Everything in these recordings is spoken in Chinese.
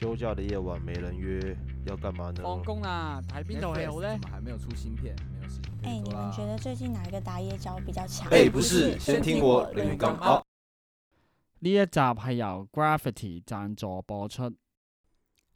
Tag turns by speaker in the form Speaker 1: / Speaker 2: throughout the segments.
Speaker 1: 休假的夜晚没人约，要干嘛呢？
Speaker 2: 放工啦，睇邊套戲好
Speaker 3: Netflix
Speaker 2: 咧
Speaker 3: 怎？么还没有出新片？没有事情可
Speaker 4: 哎、
Speaker 3: 以做啦。
Speaker 4: 你们觉得最近哪一个打野角比较强？
Speaker 1: 哎、不是，先听我连讲好。
Speaker 2: 呢一集係由 Gravity 贊助播出。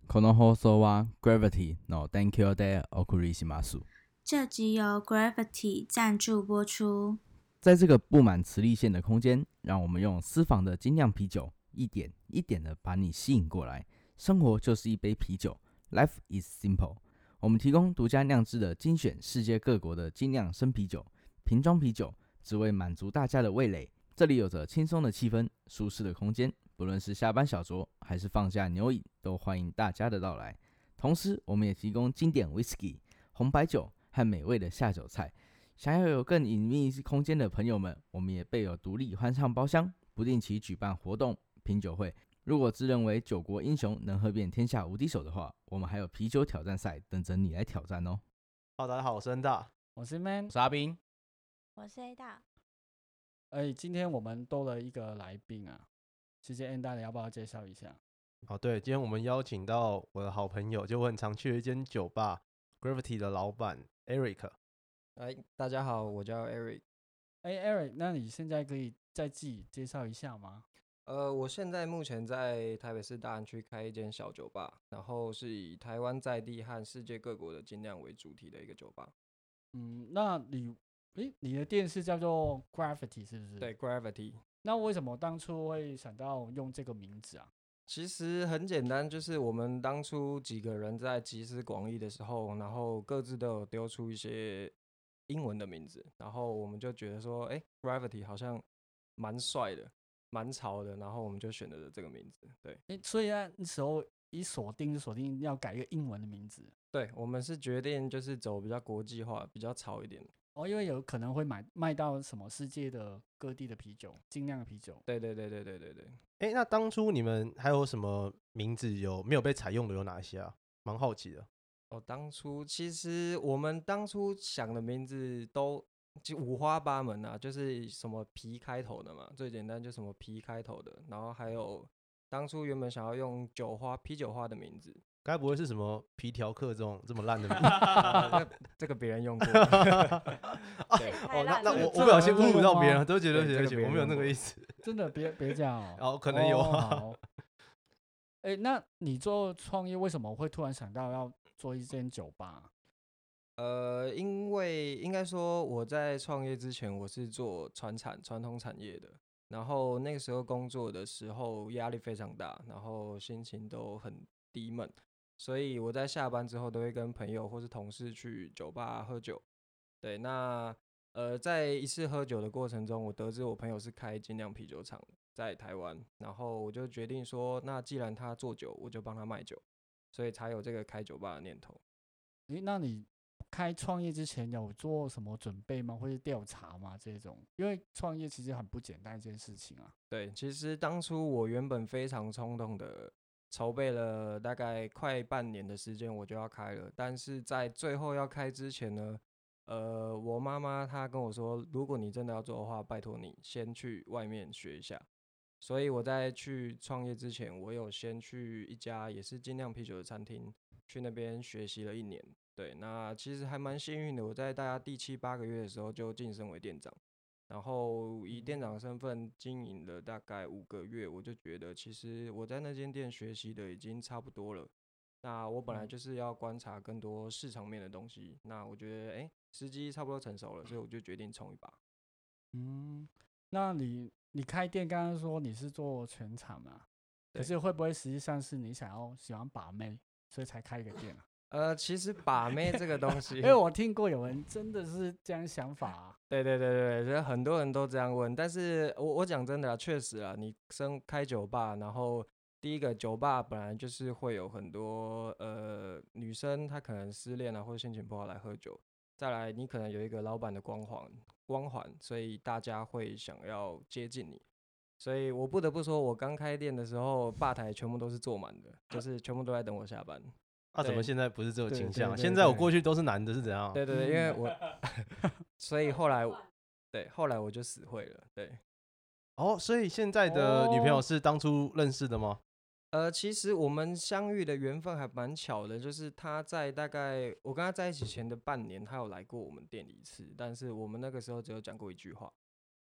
Speaker 3: この放送は Gravity no Thank you でお送りします。
Speaker 5: 这集由 Gravity 赞助播出。
Speaker 3: 在这个布满磁力线的空间，让我们用私房的精酿啤酒，一点一点的把你吸引过来。 生活就是一杯啤酒，Life is simple。我们提供独家酿制的精选世界各国的精酿生啤酒、瓶装啤酒，只为满足大家的味蕾。这里有着轻松的气氛、舒适的空间，不论是下班小酌还是放假牛饮，都欢迎大家的到来。同时，我们也提供经典 Whisky、红白酒和美味的下酒菜。想要有更隐秘空间的朋友们，我们也备有独立欢唱包厢，不定期举办活动、品酒会。如果自认为九国英雄能喝遍天下无敌手的话，我们还有啤酒挑战赛等着你来挑战哦。
Speaker 1: 好，大家好，我是恩大。
Speaker 2: 我是 Man
Speaker 3: 我。是阿斌，
Speaker 4: 我是 A 大，
Speaker 2: 哎，今天我们多了一个来宾啊，直接 N 大，你要不要介绍一下？
Speaker 1: 哦，对，今天我们邀请到我的好朋友，就我很常去的一间酒吧 Gravity 的老板 Eric。
Speaker 6: 哎，大家好，我叫 Eric。
Speaker 2: 哎，Eric，那你现在可以再自己介绍一下吗？
Speaker 6: 呃，我现在目前在台北市大安区开一间小酒吧，然后是以台湾在地和世界各国的精酿为主题的一个酒吧。
Speaker 2: 嗯，那你，诶，你的店是叫做 Gravity 是不是？
Speaker 6: 对。，Gravity。
Speaker 2: 那为什么当初会想到用这个名字啊？
Speaker 6: 其实很简单，就是我们当初几个人在集思广益的时候，然后各自都有丢出一些英文的名字，然后我们就觉得说，哎，Gravity 好像蛮帅的，蛮潮的，然后我们就选择了这个名字。对。
Speaker 2: 诶，所以那时候一锁定就锁定要改一个英文的名字
Speaker 6: 对，我们是决定就是走比较国际化、比较潮一点的。
Speaker 2: 哦，因为有可能会买卖到什么世界的各地的啤酒，精酿的啤酒。
Speaker 6: 对对对对对对对。
Speaker 1: 哎、那当初你们还有什么名字有没有被采用的有哪些啊？蛮好奇的。
Speaker 6: 哦，当初其实我们当初想的名字都就五花八门啊，就是什么皮开头的嘛，最简单就什么皮开头的，然后还有当初原本想要用酒花啤酒花的名字，
Speaker 1: 该不会是什么皮条客这种这么烂的名字？
Speaker 6: 啊 这这个别人用过。对
Speaker 1: 哦，那那我我不小心侮辱到
Speaker 2: 吗
Speaker 1: 别人，对不起对不起不起，我没有那个意 思。
Speaker 2: 真的别别这样哦。
Speaker 1: 哦，可能有
Speaker 2: 哦
Speaker 1: 啊。
Speaker 2: 好哎、那你做创业为什么会突然想到要做一间酒吧？
Speaker 6: 呃，因为应该说我在创业之前，我是做传产传统产业的，然后那个时候工作的时候压力非常大，然后心情都很低闷，所以我在下班之后都会跟朋友或是同事去酒吧喝酒。对，那呃，在一次喝酒的过程中，我得知我朋友是开精酿啤酒厂在台湾，然后我就决定说，那既然他做酒，我就帮他卖酒，所以才有这个开酒吧的念头。
Speaker 2: 诶、那你开创业之前有做什么准备吗？或者调查吗？这种，因为创业其实很不简单一件事情啊。
Speaker 6: 对，其实当初我原本非常冲动的筹备了大概快半年的时间，我就要开了。但是在最后要开之前呢，呃，我妈妈她跟我说，如果你真的要做的话，拜托你先去外面学一下。所以我在去创业之前，我有先去一家也是精酿啤酒的餐厅，去那边学习了一年。对，那其实还蛮幸运的，我在大家第七八个月的时候就晋升为店长。然后以店长的身份经营了大概五个月，我就觉得其实我在那间店学习的已经差不多了。那我本来就是要观察更多市场面的东西，那我觉得哎，时机差不多成熟了，所以我就决定冲一把。
Speaker 2: 嗯，那你你开店刚刚说你是做全场嘛？可是会不会实际上是你想要喜欢把妹，所以才开一个店啊？
Speaker 6: 呃，其实把妹这个东西，
Speaker 2: 因为我听过有人真的是这样想法、啊。
Speaker 6: 对对对对，所以很多人都这样问。但是我我讲真的啊，确实啊，你生开酒吧，然后第一个酒吧本来就是会有很多呃女生，她可能失恋啊或者心情不好来喝酒。再来，你可能有一个老板的光环光环，所以大家会想要接近你。所以我不得不说，我刚开店的时候，吧台全部都是坐满的，就是全部都在等我下班。
Speaker 1: 啊，怎么现在不是这个
Speaker 6: 对对
Speaker 1: 倾向啊？现在我过去都是男的，是怎样？
Speaker 6: 对对对，因为我，所以后来，对，后来我就死会了。对，
Speaker 1: 哦，所以现在的女朋友
Speaker 2: 哦
Speaker 1: 是当初认识的吗？
Speaker 6: 呃，其实我们相遇的缘分还蛮巧的，就是他在大概我跟他在一起前的半年，他有来过我们店里一次，但是我们那个时候只有讲过一句话。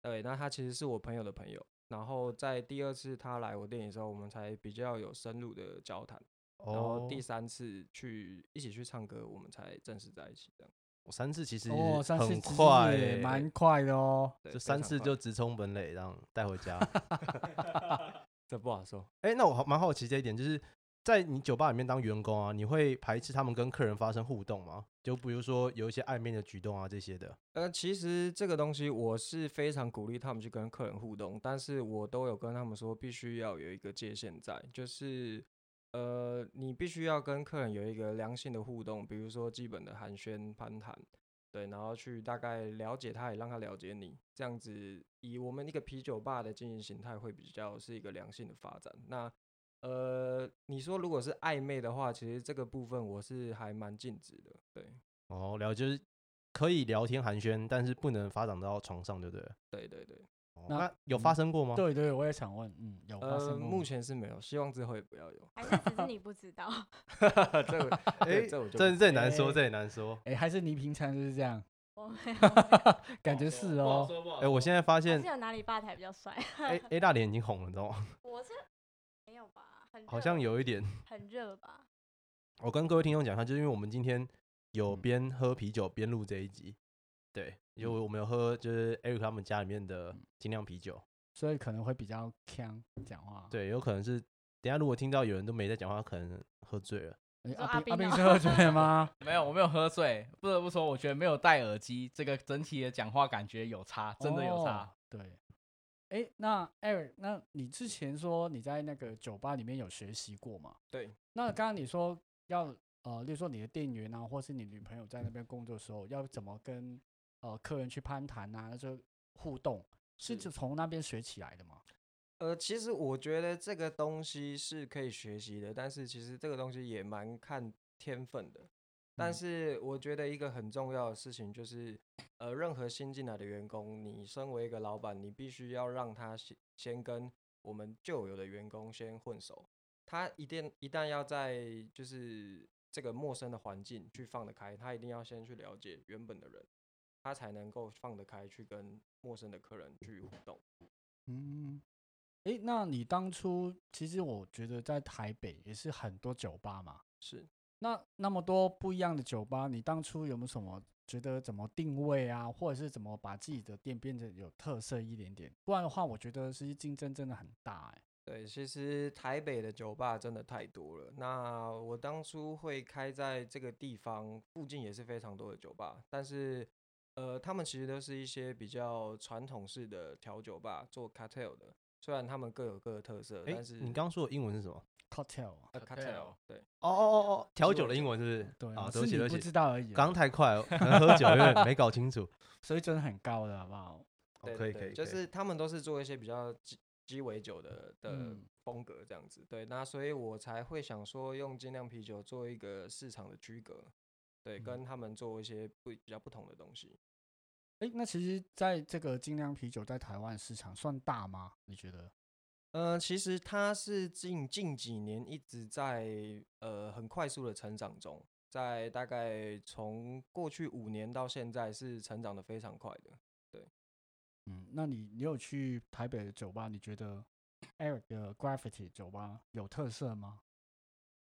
Speaker 6: 对，那他其实是我朋友的朋友，然后在第二次他来我店里的时候，我们才比较有深入的交谈，然后
Speaker 1: 哦，
Speaker 6: 第三次去一起去唱歌，我们才正式在一起这样。
Speaker 1: 我三次其实
Speaker 2: 哦，三次
Speaker 1: 很
Speaker 2: 其实
Speaker 1: 快
Speaker 2: 蛮快的哦。
Speaker 6: 对，
Speaker 1: 就三次就直冲本垒，这样带回家。
Speaker 6: 这不好说。
Speaker 1: 哎、那我好蛮好奇这一点，就是在你酒吧里面当员工啊，你会排斥他们跟客人发生互动吗？就比如说有一些暧昧的举动啊这些的。
Speaker 6: 呃，其实这个东西我是非常鼓励他们去跟客人互动，但是我都有跟他们说，必须要有一个界限在，就是呃，你必须要跟客人有一个良性的互动，比如说基本的寒暄、攀谈，对，然后去大概了解他，也让他了解你，这样子以我们一个啤酒吧的经营形态会比较是一个良性的发展。那呃，你说如果是暧昧的话，其实这个部分我是还蛮禁止的，对，
Speaker 1: 哦，了解，就是可以聊天寒暄，但是不能发展到床上，对不对？
Speaker 6: 对对对。
Speaker 1: 哦
Speaker 2: 那
Speaker 1: 那有发
Speaker 2: 嗯
Speaker 1: 生过吗？
Speaker 2: 对对，我也想问，嗯，有发生过吗
Speaker 6: 前是没有，希望之后也不要有。
Speaker 4: 还是只是你不知道？
Speaker 6: 这我
Speaker 1: 哎、
Speaker 6: 对这我就
Speaker 1: 这这也难说，
Speaker 2: 哎
Speaker 1: 这也难说。
Speaker 2: 哎，还是你平常就是这样，
Speaker 4: 我没有，没有
Speaker 2: 感觉是哦。
Speaker 1: 哎、我现在发
Speaker 4: 还
Speaker 1: 现
Speaker 4: 是有哪里吧台比较帅
Speaker 1: ？A A 大脸已经红了，你知道吗？
Speaker 4: 我是没有吧？很
Speaker 1: 好
Speaker 4: 热
Speaker 1: 像有一点。
Speaker 4: 很热吧？
Speaker 1: 我跟各位听众讲一下，就是因为我们今天有
Speaker 2: 嗯
Speaker 1: 边喝啤酒边录这一集，对，因为我们有喝就是 Eric 他们家里面的
Speaker 2: 嗯
Speaker 1: 精酿啤酒，
Speaker 2: 所以可能会比较呛讲话。
Speaker 1: 对，有可能是等下如果听到有人都没在讲话，可能喝醉了。
Speaker 2: 阿斌阿
Speaker 4: 阿斌哦
Speaker 2: 斌是喝醉了吗？
Speaker 3: 没有，我没有喝醉。不得不说，我觉得没有戴耳机，这个整体的讲话感觉有差，真的有差
Speaker 2: 哦。。对，哎，那 Eric，那你之前说你在那个酒吧里面有学习过吗？
Speaker 6: 对，
Speaker 2: 那刚刚你说要呃，例如说你的店员啊，或是你女朋友在那边工作的时候，要怎么跟呃客人去攀谈啊，就互动，是
Speaker 6: 是
Speaker 2: 就从那边学起来的吗？
Speaker 6: 呃，其实我觉得这个东西是可以学习的，但是其实这个东西也蛮看天分的。但
Speaker 2: 嗯
Speaker 6: 是我觉得一个很重要的事情就是，呃，任何新进来的员工，你身为一个老板，你必须要让他先先跟我们旧有的员工先混熟。他一定一旦要在就是这个陌生的环境去放得开，他一定要先去了解原本的人，他才能够放得开去跟陌生的客人去互动。
Speaker 2: 嗯，诶，那你当初其实我觉得在台北也是很多酒吧嘛，
Speaker 6: 是。
Speaker 2: 那那么多不一样的酒吧，你当初有没有什么觉得怎么定位啊，或者是怎么把自己的店变得有特色一点点？不然的话，我觉得是竞争真的很大哎、
Speaker 6: 对，其实台北的酒吧真的太多了。那我当初会开在这个地方附近也是非常多的酒吧，但是呃，他们其实都是一些比较传统式的调酒吧，做 cocktail 的。虽然他们各有各的特色，
Speaker 1: 哎、
Speaker 6: 但是
Speaker 1: 你刚刚说的英文是什么
Speaker 2: ？cocktail 啊，
Speaker 6: 呃 cocktail 对
Speaker 1: 哦哦哦哦，调
Speaker 6: 酒
Speaker 1: 酒的英文是不是？
Speaker 2: 对
Speaker 1: 啊，
Speaker 2: 是你不
Speaker 1: 对不起对不起，
Speaker 2: 知道而已啊，
Speaker 1: 刚刚太快了，可能喝酒有点没搞清楚。
Speaker 2: 所以真的很高的好不好？
Speaker 1: 可以可以，
Speaker 6: 就是他们都是做一些比较鸡鸡尾酒的的
Speaker 2: 嗯
Speaker 6: 风格这样子。对，那所以我才会想说用精酿啤酒做一个市场的区隔，对，
Speaker 2: 嗯
Speaker 6: 跟他们做一些不比较不同的东西。
Speaker 2: 哎、那其实在这个精酿啤酒在台湾市场算大吗？你觉得？
Speaker 6: 呃，其实它是近近几年一直在呃很快速的成长中，在大概从过去五年到现在是成长的非常快的。
Speaker 2: 嗯，那你你有去台北的酒吧？你觉得 Eric 的 Graffiti 酒吧有特色吗？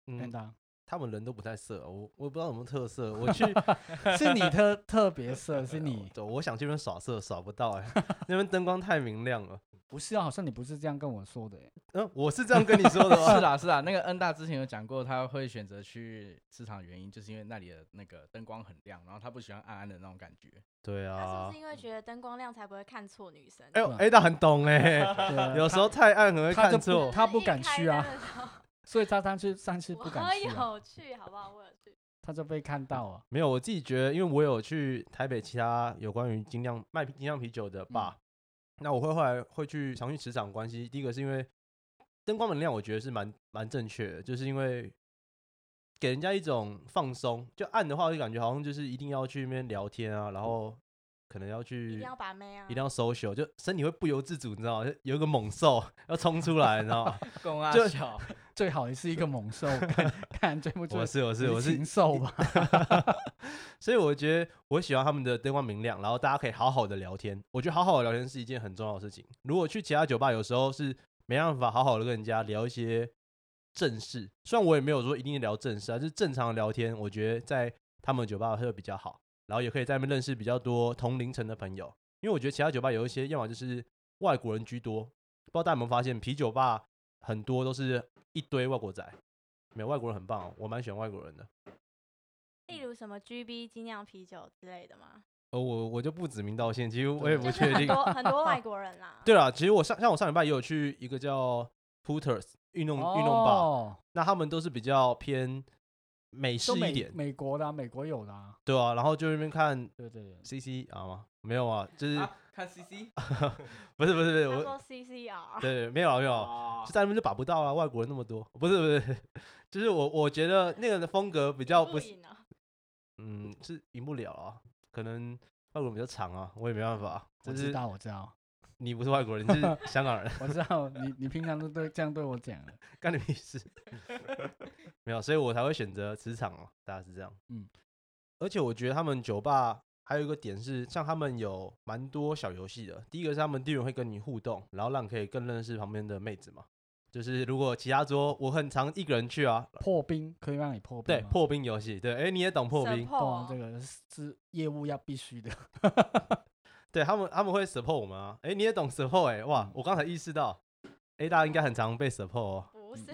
Speaker 1: 嗯
Speaker 2: 真，的、
Speaker 1: 他们人都不太色，我我也不知道有没有特色。我去
Speaker 2: 是你特特别色，是你
Speaker 1: 我我想去那边耍色，耍不到哎、那边灯光太明亮了。
Speaker 2: 不是啊？好像你不是这样跟我说的耶。
Speaker 1: 嗯、我是这样跟你说的吗？
Speaker 3: 是啦是啦，那个恩大之前有讲过，他会选择去市场的原因，就是因为那里的那个灯光很亮，然后他不喜欢暗暗的那种感觉。
Speaker 4: 他是
Speaker 1: 对啊
Speaker 4: 不是，因为觉得灯光亮才不会看错女生？
Speaker 1: 哎呦，A 大很懂哎、
Speaker 2: 对啊
Speaker 1: 有时候太暗可能会
Speaker 2: 他就不
Speaker 1: 看错。
Speaker 2: 他不敢去啊所以他上次上次不敢去、啊，
Speaker 4: 有去，好不好？我有去。
Speaker 2: 他就被看到啊。
Speaker 1: 没有，我自己觉得，因为我有去台北其他有关于精酿卖精酿啤酒的吧，那我会后来会去常去磁场关系。第一个是因为灯光明亮，我觉得是蛮蛮正确的，就是因为给人家一种放松。就暗的话，就感觉好像就是一定要去那边聊天啊，然后可能要去一
Speaker 4: 定要把妹啊，
Speaker 1: 一定要 social，就身体会不由自主，你知道吗？就有一个猛兽 要冲出来，你知道吗？
Speaker 3: 公啊
Speaker 1: 就
Speaker 3: 小，
Speaker 2: 最好也是一个猛兽，看看追不追
Speaker 1: 我是我是我是
Speaker 2: 禽兽吧。
Speaker 1: 所以我觉得我喜欢他们的灯光明亮，然后大家可以好好的聊天。我觉得好好的聊天是一件很重要的事情。如果去其他酒吧，有时候是没办法好好的跟人家聊一些正事，虽然我也没有说一定聊正事啊，就是正常的聊天，我觉得在他们酒吧会比较好，然后也可以在那边认识比较多同龄层的朋友。因为我觉得其他酒吧有一些，要么就是外国人居多，不知道大家有没有发现，啤酒吧很多都是一堆外国仔，没有外国人很棒、哦，我蛮喜欢外国人的。
Speaker 4: 例如什么 GB 精酿啤酒之类的吗？
Speaker 1: 呃，我我就不指名道姓，其实我也不
Speaker 4: 就是
Speaker 1: 确定。
Speaker 4: 很多很多外国人啦。
Speaker 1: 对了，其实我上像我上礼拜也有去一个叫 Hooters 运动运动吧，
Speaker 2: 哦，
Speaker 1: 那他们都是比较偏美式一点，
Speaker 2: 美国的啊，美国有的啊。
Speaker 1: 对啊，然后就那边看
Speaker 2: 对对对
Speaker 1: ，CC 啊吗？没有啊，就是、
Speaker 3: 啊看 CC，
Speaker 1: 不是不是不是我
Speaker 4: 他说 CCR，
Speaker 1: 对没有啊没有就在那边就把不到啊，外国人那么多，不是不是，就是我我觉得那个的风格比较不是，嗯，是赢不了啊，可能外国人比较长啊，我也没办法，
Speaker 2: 我知道我知道
Speaker 1: 你不是外国人，你是香港人。
Speaker 2: 我知道，你你平常都对这样对我讲的。
Speaker 1: 干你屁事！没有，所以我才会选择职场哦，大概是这样。而且我觉得他们酒吧还有一个点是，像他们有蛮多小游戏的。第一个是他们店员会跟你互动，然后让你可以更认识旁边的妹子嘛。就是如果其他桌我很常一个人去啊，
Speaker 2: 破冰可以让你破冰吗，
Speaker 1: 对破冰游戏，对，哎、你也懂破冰，
Speaker 2: 懂啊，
Speaker 4: 哦
Speaker 2: 这个是是业务要必须的。
Speaker 1: 对他们他们会 support 我们啊，哎、你也懂 support 哎、哇，我刚才意识到，哎、大家应该很常被 support 哦。
Speaker 4: 不是，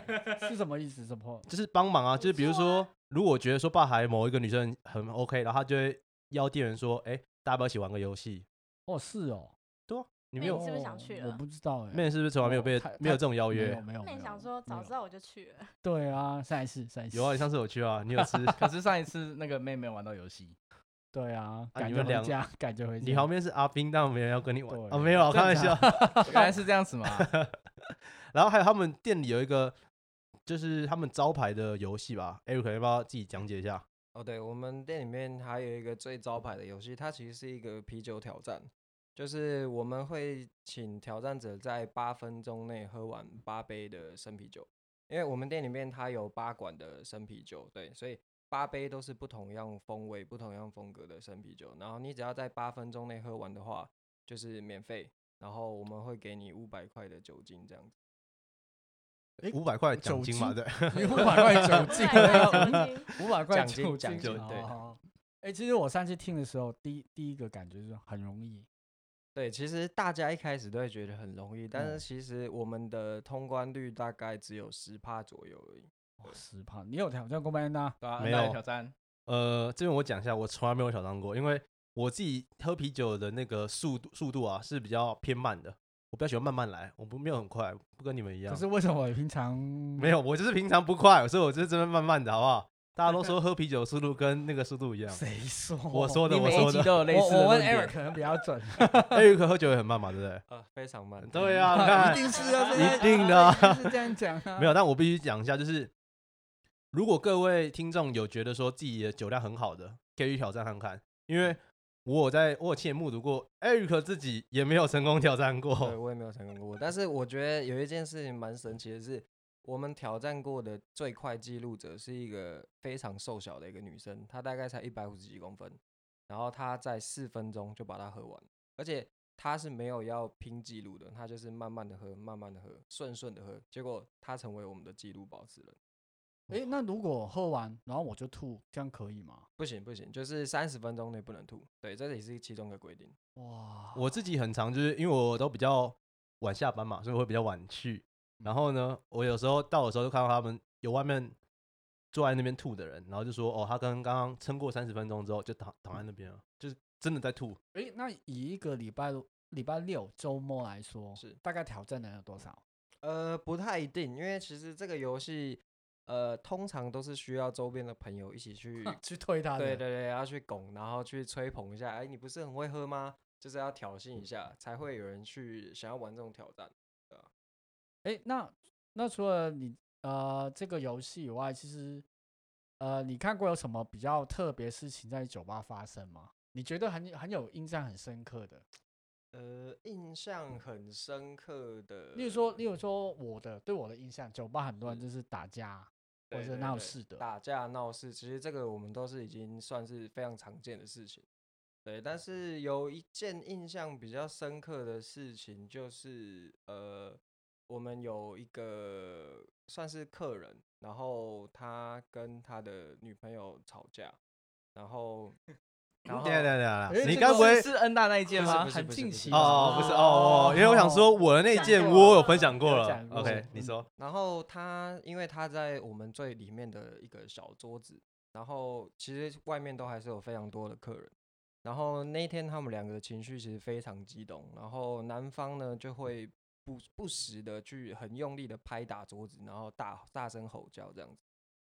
Speaker 2: 是什么意思？什么？
Speaker 1: 就是帮忙啊，就是比如说，如果觉得说吧台某一个女生很 OK，然后他就会邀店员说，哎、大家要不要一起玩个游戏？
Speaker 2: 哦，是哦，
Speaker 1: 你没有
Speaker 4: 那你是不是想
Speaker 2: 哦
Speaker 4: 去了
Speaker 2: 我不知道哎。
Speaker 1: 妹是不是从来没有被没有
Speaker 2: 太
Speaker 1: 这种邀约？
Speaker 2: 没有没有。
Speaker 4: 那
Speaker 2: 没有
Speaker 4: 你想说早知道我就去了，
Speaker 2: 对啊，上一次上一次。
Speaker 1: 有啊，你上次有去啊，你有吃？
Speaker 3: 可是上一次那个妹没有玩到游戏，
Speaker 2: 对啊，赶
Speaker 1: 你们两
Speaker 2: 家，感觉回家。
Speaker 1: 你旁边是阿斌，但没人要跟你玩
Speaker 2: 对
Speaker 1: 啊，没有开玩笑。
Speaker 3: 原来是这样子嘛？
Speaker 1: 然后还有他们店里有一个，就是他们招牌的游戏吧，Eric 要不要自己讲解一下？
Speaker 6: 哦，对，我们店里面还有一个最招牌的游戏，它其实是一个啤酒挑战，就是我们会请挑战者在八分钟内喝完八杯的生啤酒，因为我们店里面它有八管的生啤酒，对，所以八杯都是不同样风味、不同样风格的生啤酒，然后你只要在八分钟内喝完的话，就是免费，然后我们会给你五百块的酒精这样子。
Speaker 2: 诶
Speaker 1: 五百块
Speaker 2: 酒
Speaker 1: 奖金嘛，
Speaker 2: 精？
Speaker 1: 对。
Speaker 2: 你 五百块酒精，
Speaker 4: 对酒精
Speaker 2: 五百块
Speaker 6: 奖金对。
Speaker 2: 哦哎，其实我上次听的时候，第一第一个感觉是很容易。
Speaker 6: 对，其实大家一开始都会觉得很容易，但
Speaker 2: 嗯。
Speaker 6: 是其实我们的通关率大概只有十帕左右而已。
Speaker 2: 十帕，你有挑战过麦恩娜？
Speaker 3: 对啊，
Speaker 1: 没有。
Speaker 3: 挑战，
Speaker 1: 呃，这边我讲一下，我从来没有挑战过，因为我自己喝啤酒的那个速度速度啊是比较偏慢的，我比较喜欢慢慢来，我不没有很快，不跟你们一样。
Speaker 2: 可是为什么我平常
Speaker 1: 没有，我就是平常不快，所以我就是这边慢慢的，好不好？大家都 说喝啤酒速度跟那个速度一样，
Speaker 2: 谁说？
Speaker 1: 我说的，我说的。
Speaker 3: 集都有类 似
Speaker 2: 我我问 Eric 可能比较准。
Speaker 1: Eric 喝酒也很慢嘛，对不对？
Speaker 6: 呃，非常慢。
Speaker 1: 对呀、
Speaker 2: 一定是啊，
Speaker 1: 一定的
Speaker 2: 是这样讲啊。
Speaker 1: 没有，但我必须讲一下，就是如果各位听众有觉得说自己的酒量很好的，可以去挑战看看，因为我在我有亲眼目睹过，Eric 自己也没有成功挑战过对，
Speaker 6: 我也没有成功过。但是我觉得有一件事情蛮神奇的是，我们挑战过的最快记录者是一个非常瘦小的一个女生，她大概才一百五十几公分，然后她在四分钟就把它喝完，而且她是没有要拼记录的，她就是慢慢的喝，慢慢的喝，顺顺的喝，结果她成为我们的记录保持人。
Speaker 2: 哎，那如果喝完然后我就吐，这样可以吗？
Speaker 6: 不行不行，就是三十分钟内不能吐，对，这也是其中的规定。
Speaker 2: 哇，
Speaker 1: 我自己很常就是因为我都比较晚下班嘛，所以我会比较晚去。然后呢，我有时候到的时候就看到他们有外面坐在那边吐的人，然后就说哦，他刚刚刚撑过三十分钟之后就躺躺在那边了，就是真的在吐。
Speaker 2: 哎，那以一个礼拜礼拜六周末来说，
Speaker 6: 是
Speaker 2: 大概挑战能有多少？
Speaker 6: 呃，不太一定，因为其实这个游戏，呃，通常都是需要周边的朋友一起去，
Speaker 2: 去推他的。
Speaker 6: 对对对，要去拱，然后去吹捧一下。哎，你不是很会喝吗？就是要挑衅一下，才会有人去想要玩这种挑战。
Speaker 2: 哎，那那除了你呃这个游戏以外，其实呃你看过有什么比较特别事情在酒吧发生吗？你觉得很很有印象很深刻的？
Speaker 6: 呃，印象很深刻的，
Speaker 2: 例如说，例如说我的对我的印象，酒吧很多人就是打架或者闹事的，
Speaker 6: 打架闹事，其实这个我们都是已经算是非常常见的事情。对，但是有一件印象比较深刻的事情，就是呃，我们有一个算是客人，然后他跟他的女朋友吵架，然后，然后
Speaker 1: 对对对
Speaker 2: 诶
Speaker 1: 对，你
Speaker 2: 这个
Speaker 1: 该不会
Speaker 3: 是恩大那一件吗
Speaker 2: 很近期的
Speaker 1: 哦，不是
Speaker 2: 哦
Speaker 1: 哦，因为我想说我的那
Speaker 2: 一
Speaker 1: 件我有分享过了，OK，你
Speaker 2: 嗯
Speaker 1: 说，
Speaker 6: 然后他因为他在我们最里面的一个小桌子，然后其实外面都还是有非常多的客人。然后那一天他们两个情绪其实非常激动，然后男方呢就会不不时的去很用力的拍打桌子，然后大大声吼叫这样子。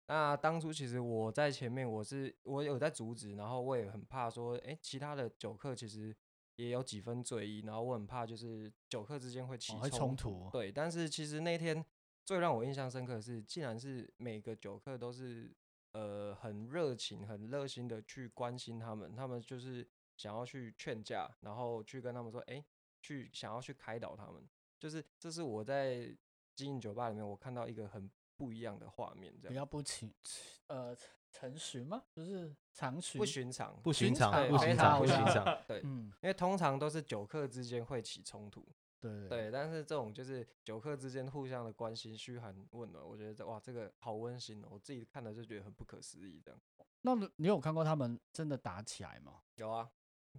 Speaker 6: 那当初其实我在前面，我是我有在阻止，然后我也很怕说，哎，其他的酒客其实也有几分醉意，然后我很怕就是酒客之间会起
Speaker 2: 冲突
Speaker 6: 对，但是其实那天最让我印象深刻的是，竟然是每个酒客都是呃很热情、很热心的去关心他们，他们就是想要去劝架，然后去跟他们说，哎，去想要去开导他们，就是这是我在经营酒吧里面我看到一个很不一样的画面，这样
Speaker 2: 比较不情呃成循吗？就是常循
Speaker 6: 不寻常，
Speaker 1: 不寻
Speaker 2: 寻
Speaker 1: 常，不寻常，
Speaker 6: 不
Speaker 1: 不寻
Speaker 6: 寻
Speaker 1: 常，
Speaker 6: 对，
Speaker 2: 嗯，
Speaker 6: 因为通常都是酒客之间会起冲突，
Speaker 2: 对
Speaker 6: 对，但是这种就是酒客之间互相的关心、嘘寒问暖，我觉得哇，这个好温馨哦，我自己看了就觉得很不可思议。这样
Speaker 2: 那你你有看过他们真的打起来吗？
Speaker 6: 有啊，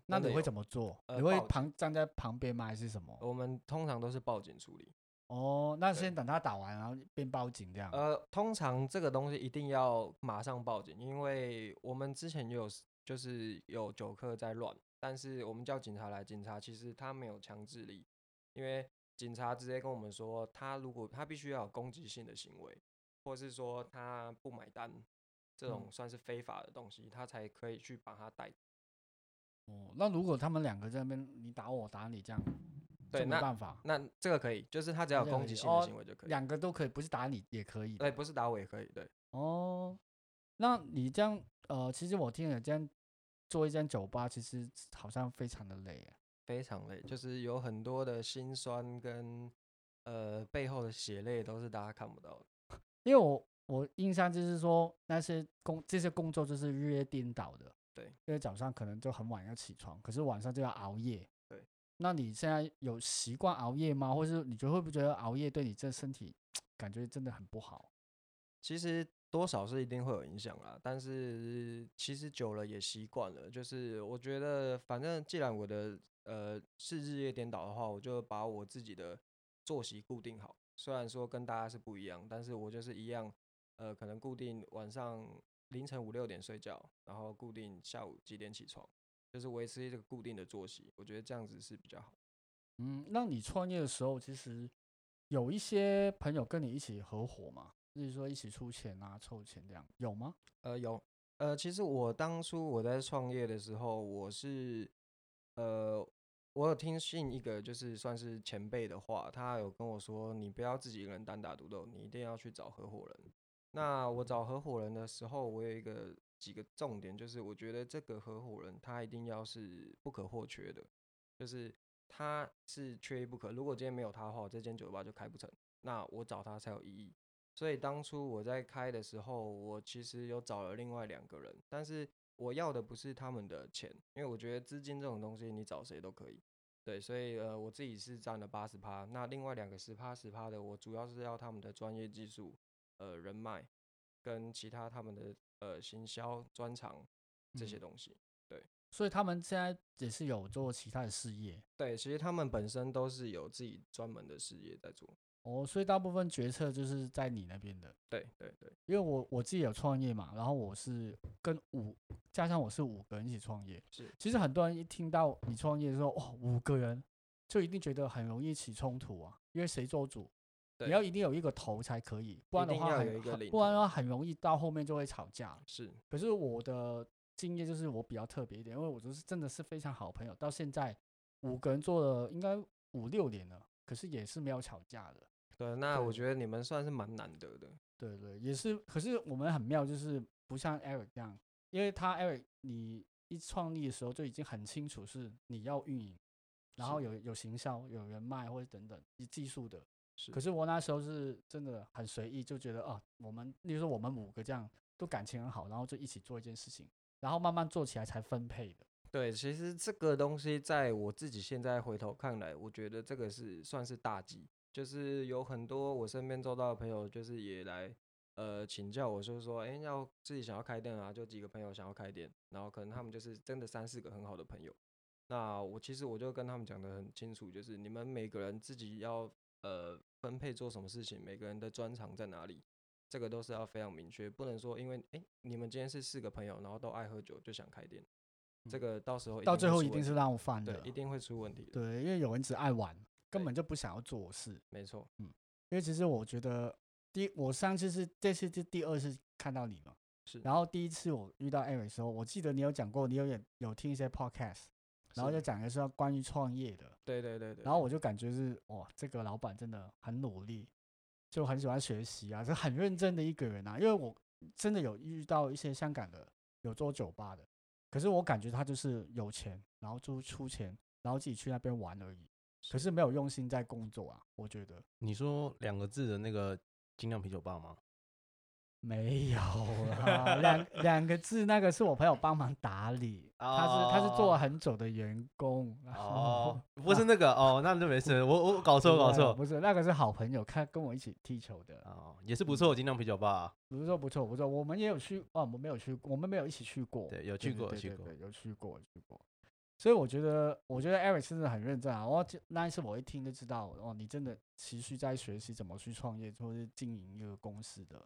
Speaker 2: 那你会怎么做？
Speaker 6: 呃
Speaker 2: 你会旁站在旁边吗？还是什么？
Speaker 6: 我们通常都是报警处理。
Speaker 2: 哦，那先等他打完，然后便报警这样。
Speaker 6: 呃，通常这个东西一定要马上报警，因为我们之前也有就是有酒客在乱，但是我们叫警察来，警察其实他没有强制力，因为警察直接跟我们说，他如果他必须要有攻击性的行为，或是说他不买单，这种
Speaker 2: 嗯
Speaker 6: 算是非法的东西，他才可以去把他带。
Speaker 2: 哦，那如果他们两个在那边你打，我打你这样，
Speaker 6: 对，
Speaker 2: 没办法，
Speaker 6: 那这个可以，就是他只要有攻击性的
Speaker 2: 哦
Speaker 6: 行为就可以。
Speaker 2: 两个都可以，不是打你也可以的。
Speaker 6: 对，不是打我也可以，对。
Speaker 2: 哦，那你这样呃，其实我听了这样做一间酒吧，其实好像非常的累啊。
Speaker 6: 非常累，就是有很多的辛酸跟呃背后的血泪都是大家看不到的。
Speaker 2: 因为我我印象就是说那些工这些工作就是日夜颠倒的，
Speaker 6: 对，
Speaker 2: 因为早上可能就很晚要起床，可是晚上就要熬夜，
Speaker 6: 对。
Speaker 2: 那你现在有习惯熬夜吗？或是你觉得会不会觉得熬夜对你这身体感觉真的很不好？
Speaker 6: 其实多少是一定会有影响啦，但是其实久了也习惯了。就是我觉得，反正既然我的呃是日夜颠倒的话，我就把我自己的作息固定好。虽然说跟大家是不一样，但是我就是一样，呃，可能固定晚上凌晨五六点睡觉，然后固定下午几点起床，就是维持一个固定的作息。我觉得这样子是比较好。
Speaker 2: 嗯，那你创业的时候，其实有一些朋友跟你一起合伙嘛，就是说一起出钱啊、凑钱这样，有吗？
Speaker 6: 呃，有，呃，其实我当初我在创业的时候，我是，呃，我有听信一个就是算是前辈的话，他有跟我说，你不要自己一个人单打独斗，你一定要去找合伙人。那我找合伙人的时候，我有一个几个重点，就是我觉得这个合伙人他一定要是不可或缺的，就是他是缺一不可。如果今天没有他的话，这间酒吧就开不成。那我找他才有意义。所以当初我在开的时候，我其实有找了另外两个人，但是我要的不是他们的钱，因为我觉得资金这种东西你找谁都可以。对，所以呃我自己是占了八十趴，那另外两个十趴十趴的，我主要是要他们的专业技术、呃人脉跟其他他们的呃行销专长这些
Speaker 2: 嗯
Speaker 6: 东西。
Speaker 2: 对所以他们现在也是有做其他的事业
Speaker 6: 对，其实他们本身都是有自己专门的事业在做。
Speaker 2: 哦，所以大部分决策就是在你那边的。
Speaker 6: 对对对，
Speaker 2: 因为我我自己有创业嘛，然后我是跟五加上我是五个人一起创业。
Speaker 6: 是
Speaker 2: 其实很多人一听到你创业的时候哇五个人，就一定觉得很容易起冲突啊，因为谁做主，
Speaker 6: 对
Speaker 2: 你要一定有一个头才可以，不然的话很不然的话很容易到后面就会吵架。
Speaker 6: 是
Speaker 2: 可是我的经验就是我比较特别一点，因为我就是真的是非常好朋友，到现在五个人做了应该五六年了，可是也是没有吵架的。
Speaker 6: 对，那我觉得你们算是蛮难得的。
Speaker 2: 对对，也是。可是我们很妙，就是不像 Eric 这样，因为他 Eric 你一创立的时候就已经很清楚是你要运营，然后有有行销、有人脉或者等等以技术的。
Speaker 6: 是。
Speaker 2: 可是我那时候是真的很随意，就觉得啊，我们例如说我们五个这样都感情很好，然后就一起做一件事情，然后慢慢做起来才分配的。
Speaker 6: 对，其实这个东西在我自己现在回头看来，我觉得这个是算是大忌，就是有很多我身边周到的朋友，就是也来呃请教我，就是说，哎，要自己想要开店啊，就几个朋友想要开店，然后可能他们就是真的三四个很好的朋友，那我其实我就跟他们讲的很清楚，就是你们每个人自己要呃分配做什么事情，每个人的专长在哪里，这个都是要非常明确，不能说因为哎你们今天是四个朋友，然后都爱喝酒就想开店，这
Speaker 2: 嗯
Speaker 6: 个到时候
Speaker 2: 到最后一定是浪饭的
Speaker 6: 对，，一定会出问题的。
Speaker 2: 对，因为有人只爱玩，根本就不想要做事。
Speaker 6: 没错，嗯
Speaker 2: 因为其实我觉得第我上次是这次是第二次看到你嘛，
Speaker 6: 是。
Speaker 2: 然后第一次我遇到 Eric 的时候，我记得你有讲过，你有点有听一些 podcast，然后就讲的是要关于创业的，
Speaker 6: 对对对对。
Speaker 2: 然后我就感觉是哇，这个老板真的很努力，就很喜欢学习啊，是很认真的一个人啊。因为我真的有遇到一些香港的有做酒吧的，可是我感觉他就是有钱，然后就出钱，然后自己去那边玩而已，可是没有用心在工作啊。我觉得
Speaker 1: 你说两个字的那个精酿啤酒吧吗？
Speaker 2: 没有啦，两两个字，那个是我朋友帮忙打理，他是他是做了很久的员工，
Speaker 1: 哦，不是那个哦，那就没事，我我搞错搞错
Speaker 2: 不是那个是好朋友，他跟我一起踢球的。
Speaker 1: 哦，也是不错，精酿啤酒吧，
Speaker 2: 不错不错不错，我们也有去哦，我们没有去，我们没有一起去过。
Speaker 1: 对，有去过去过
Speaker 2: 有去过有去过。所以我觉得，我觉得 Eric 真的很认真啊。我就那一次我一听就知道，哦，你真的持续在学习怎么去创业或是经营一个公司的，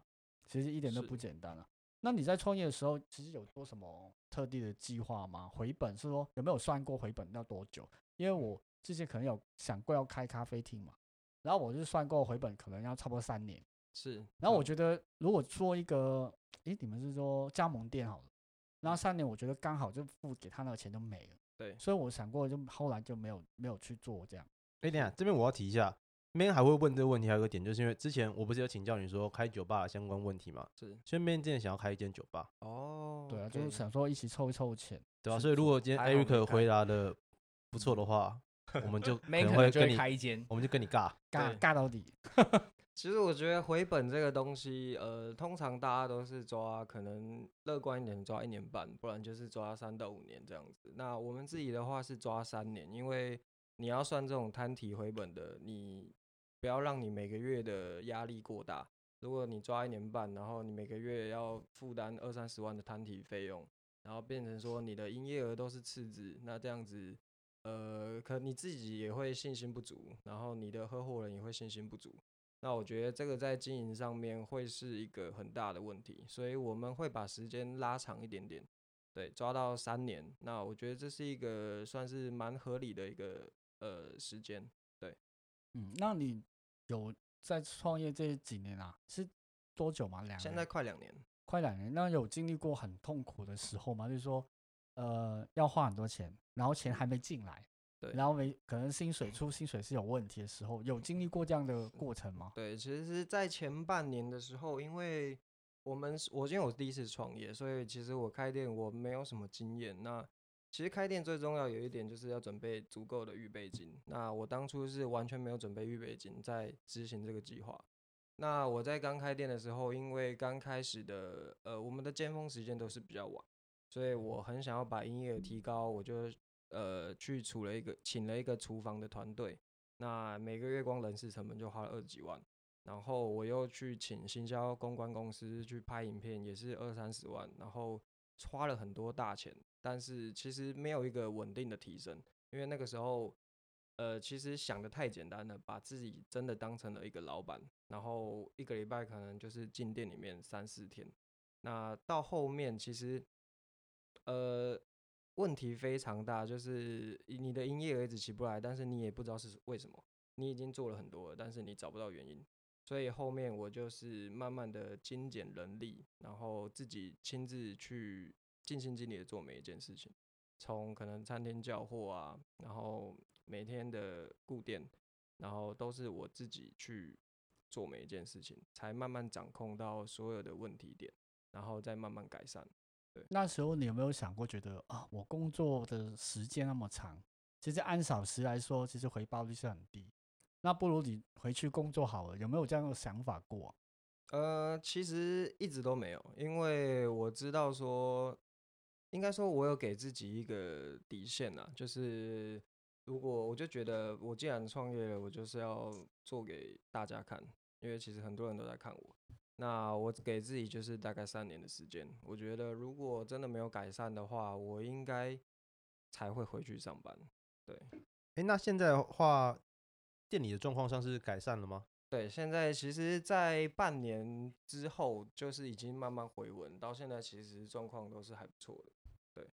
Speaker 2: 其实一点都不简单啊。那你在创业的时候，其实有做什么特地的计划吗？回本是说有没有算过回本要多久？因为我之前可能有想过要开咖啡厅嘛，然后我就算过回本可能要差不多三年。
Speaker 6: 是。
Speaker 2: 然后我觉得，如果做一个，诶，你们是说加盟店好了，然后三年，我觉得刚好就付给他那个钱就没了，
Speaker 6: 对
Speaker 2: 所以我想过，就后来就没有没有去做这样。
Speaker 1: 哎，等一下这边我要提一下，那边还会问这个问题，还有一个点，就是因为之前我不是有请教你说开酒吧的相关问题嘛，
Speaker 6: 是
Speaker 1: 所以那边之前想要开一间酒吧，
Speaker 6: 哦，
Speaker 2: 对啊，就是想说一起凑一凑钱。
Speaker 1: 对
Speaker 2: 啊？
Speaker 1: 所以如果今天
Speaker 6: 还好没
Speaker 1: Eric
Speaker 6: 开
Speaker 1: 回答的不错的话，我们就可
Speaker 3: 没
Speaker 1: 能
Speaker 3: 可能就会
Speaker 1: 会跟你，
Speaker 3: 开一间。
Speaker 1: 我们就跟你尬。
Speaker 2: 尬
Speaker 6: 对
Speaker 2: 尬到底。
Speaker 6: 其实我觉得回本这个东西，呃，通常大家都是抓可能乐观一点抓一年半，不然就是抓三到五年这样子。那我们自己的话是抓三年，因为你要算这种摊提回本的，你不要让你每个月的压力过大。如果你抓一年半，然后你每个月要负担二三十万的摊提费用，然后变成说你的营业额都是赤字，那这样子，呃，可你自己也会信心不足，然后你的合伙人也会信心不足。那我觉得这个在经营上面会是一个很大的问题，所以我们会把时间拉长一点点，对，抓到三年。那我觉得这是一个算是蛮合理的一个呃时间。
Speaker 2: 对嗯，那你有在创业这几年啊？是多久吗？两
Speaker 6: 现
Speaker 2: 年
Speaker 6: 在快两年，
Speaker 2: 快两年。那有经历过很痛苦的时候吗？就是说，呃，要花很多钱，然后钱还没进来，
Speaker 6: 对
Speaker 2: 然后没可能薪水出薪水是有问题的时候，有经历过这样的过程吗？
Speaker 6: 对，其实是在前半年的时候，因为我们我因为我第一次创业，所以其实我开店我没有什么经验。那其实开店最重要有一点就是要准备足够的预备金。那我当初是完全没有准备预备金，在执行这个计划。那我在刚开店的时候，因为刚开始的呃我们的尖峰时间都是比较晚，所以我很想要把营业额提高，我就呃去处了一个请了一个厨房的团队。那每个月光人事成本就花了二十几万。然后我又去请行销公关公司去拍影片，也是二三十万，然后花了很多大钱，但是其实没有一个稳定的提升，因为那个时候，呃，其实想的太简单了，把自己真的当成了一个老板，然后一个礼拜可能就是进店里面三四天，那到后面其实，呃，问题非常大，就是你的营业额一直起不来，但是你也不知道是为什么，你已经做了很多了，但是你找不到原因。所以后面我就是慢慢的精简人力，然后自己亲自去尽心尽力的做每一件事情，从可能餐厅叫货啊，然后每天的顾店，然后都是我自己去做每一件事情，才慢慢掌控到所有的问题点，然后再慢慢改善。
Speaker 2: 对那时候你有没有想过，觉得啊，我工作的时间那么长，其实按小时来说，其实回报率是很低，那不如你回去工作好了，有没有这样的想法过啊？
Speaker 6: 呃，其实一直都没有，因为我知道说，应该说我有给自己一个底线呐，就是如果我就觉得我既然创业了，我就是要做给大家看，因为其实很多人都在看我。那我给自己就是大概三年的时间，我觉得如果真的没有改善的话，我应该才会回去上班。对，
Speaker 1: 哎，那现在的话，店里的状况上是改善了吗？
Speaker 6: 对，现在其实，在半年之后，就是已经慢慢回稳，到现在其实状况都是还不错的。对，